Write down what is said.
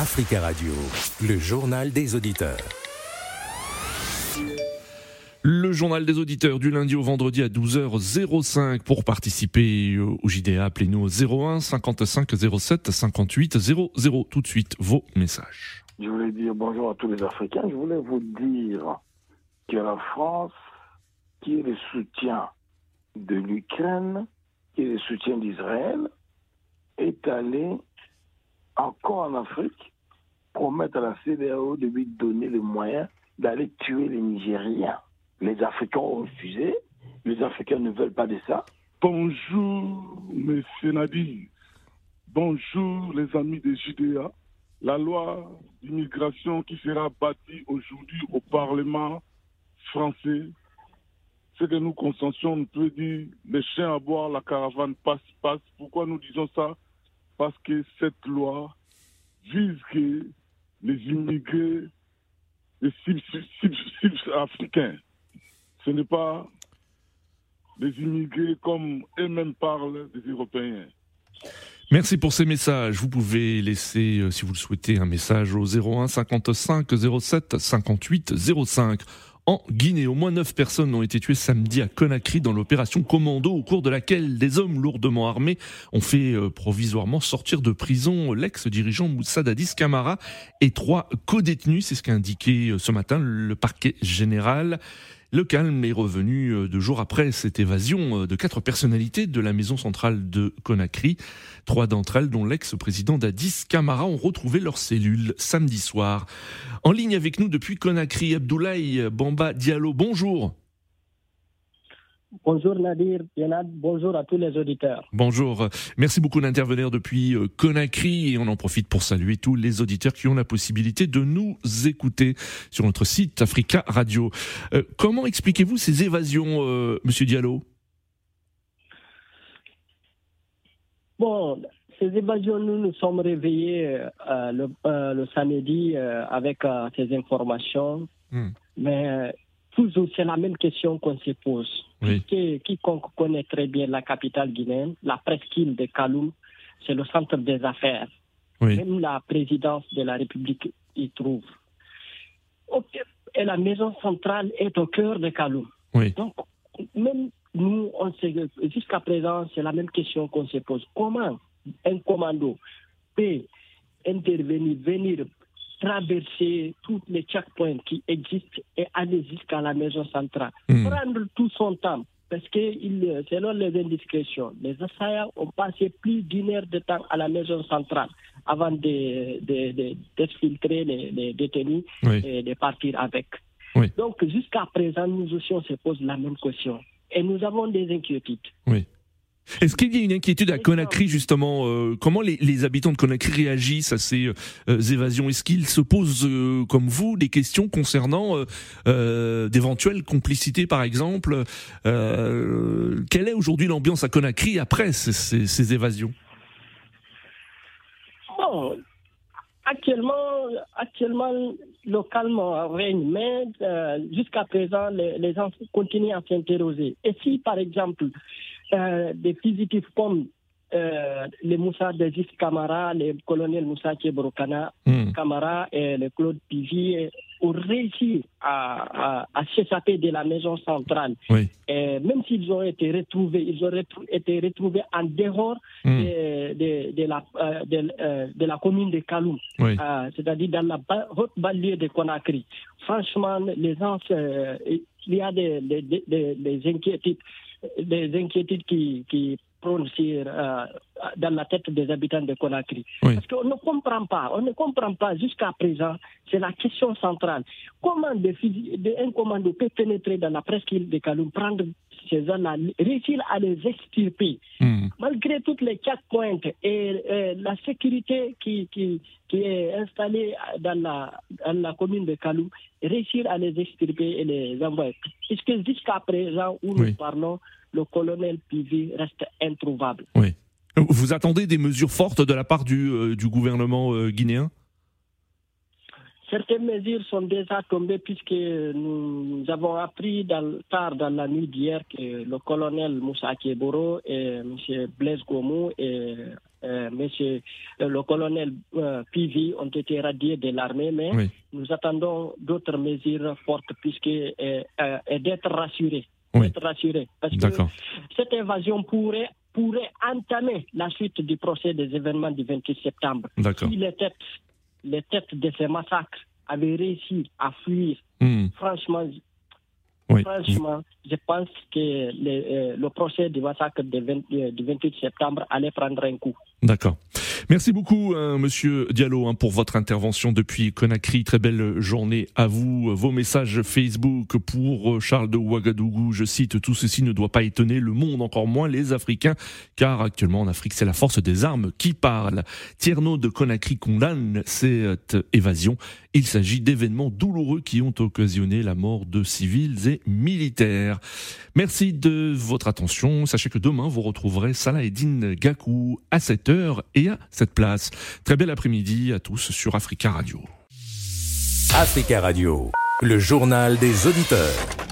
Africa Radio, le journal des auditeurs. Le journal des auditeurs du lundi au vendredi à 12h05 pour participer au JDA. Appelez-nous au 01 55 07 58 00. Tout de suite, vos messages. Je voulais dire bonjour à tous les Africains. Je voulais vous dire que la France, qui est le soutien de l'Ukraine, qui est le soutien d'Israël, est allée encore en Afrique promettre à la CDAO de lui donner les moyens d'aller tuer les Nigériens. Les Africains ont refusé. Les Africains ne veulent pas de ça. Bonjour, Monsieur Nadir. Bonjour, les amis des JDA. La loi d'immigration qui sera bâtie aujourd'hui au Parlement français, ce que nous consentions, on peut dire les chiens à boire, la caravane passe, passe. Pourquoi nous disons ça Parce que cette loi vise que les immigrés, les cibles africains, ce n'est pas des immigrés comme eux-mêmes parlent des Européens. Merci pour ces messages. Vous pouvez laisser, euh, si vous le souhaitez, un message au 01 55 07 58 05 en Guinée. Au moins neuf personnes ont été tuées samedi à Conakry dans l'opération Commando, au cours de laquelle des hommes lourdement armés ont fait euh, provisoirement sortir de prison l'ex-dirigeant Moussa Dadis Camara et trois co-détenus. C'est ce qu'a indiqué euh, ce matin le parquet général. Le calme est revenu euh, deux jours après cette évasion euh, de quatre personnalités de la maison centrale de Conakry. Trois d'entre elles, dont l'ex-président Dadis Camara, ont retrouvé leurs cellules samedi soir. En ligne avec nous depuis Conakry, Abdoulaye Bamba Diallo, bonjour. Bonjour Nadir, bonjour à tous les auditeurs. Bonjour, merci beaucoup d'intervenir depuis euh, Conakry et on en profite pour saluer tous les auditeurs qui ont la possibilité de nous écouter sur notre site Africa Radio. Euh, comment expliquez-vous ces évasions, euh, Monsieur Diallo? Bon, ces évasions, nous nous sommes réveillés le, samedi avec ces informations, hmm. mais toujours c'est la même question qu'on se pose. quiconque connaît très bien la capitale guinéenne, la presqu'île de Kaloum, c'est le centre des affaires. Même la présidence de la République y trouve. Et la maison centrale est au cœur de Kaloum. Donc, même nous, on jusqu'à présent, c'est la même question qu'on se pose. Comment un commando peut intervenir, venir traverser tous les checkpoints qui existent et aller jusqu'à la maison centrale. Hmm. Prendre tout son temps. Parce que selon les indiscrétions, les assaillants ont passé plus d'une heure de temps à la maison centrale avant d'exfiltrer de, de, les, détenus et de partir avec. Donc jusqu'à présent, nous aussi on se pose la même question. Et nous avons des inquiétudes. Oui. Est-ce qu'il y a une inquiétude à Conakry justement euh, Comment les, habitants de Conakry réagissent à ces euh, évasions? Est-ce qu'ils se posent, euh, comme vous, des questions concernant d'éventuelles complicités, par exemple? Quelle est aujourd'hui l'ambiance à Conakry après ces, évasions? Actuellement, actuellement, localement règne, mais jusqu'à présent, les, les gens continuent à s'interroger. Et si, par exemple, euh, des fugitifs comme euh, les Moussa Dezis Kamara, le colonel Moussa Kebrokana hmm. Kamara et le Claude Pivi ont réussi à, à, s'échapper de la maison centrale. Et même s'ils ont été retrouvés, ils ont été retrouvés en dehors hmm. de, de, la, euh, de, la commune de Kaloum, c'est-à-dire dans la haute banlieue de Conakry. Franchement, les gens, il y a des, des, des inquiétudes des inquiétudes qui, qui prônent sur, euh, dans la tête des habitants de Conakry. Parce qu'on ne comprend pas, on ne comprend pas jusqu'à présent, c'est la question centrale. Comment un commando peut pénétrer dans la presqu'île de Kaloum, prendre ces gens-là, réussir à les extirper, hmm. malgré toutes les checkpoints et, et la sécurité qui, qui, qui, est installée dans la, dans la commune de Kaloum, réussir à les extirper et les envoyer. Puisque jusqu'à présent où nous parlons, le colonel Pivi reste introuvable. Oui. Vous attendez des mesures fortes de la part du, euh, du gouvernement euh, guinéen? Certaines mesures sont déjà tombées puisque nous, avons appris dans, tard dans la nuit d'hier que le colonel Moussa Keboro et M. Blaise Gomou et monsieur le colonel Pivi ont été radiés de l'armée, mais nous attendons d'autres mesures fortes puisque et d'être rassurés. D'être rassurés. Parce que cette invasion pourrait pourrait entamer la suite du procès des événements du 28 septembre. Si les têtes, les têtes de ces massacres avaient réussi à fuir, hmm. franchement, franchement, je pense que euh, le procès du massacre du 28 septembre allait prendre un coup. D'accord. Merci beaucoup, hein, Monsieur Diallo, hein, pour votre intervention depuis Conakry. Très belle journée à vous. Vos messages Facebook pour euh, Charles de Ouagadougou. Je cite Tout ceci ne doit pas étonner le monde, encore moins les Africains, car actuellement en Afrique, c'est la force des armes qui parle. Tierno de Conakry condamne cette évasion. Il s'agit d'événements douloureux qui ont occasionné la mort de civils et militaires. Merci de votre attention. Sachez que demain, vous retrouverez Salah Eddin Gakou à 7h et à cette place. Très bel après-midi à tous sur Africa Radio. Africa Radio, le journal des auditeurs.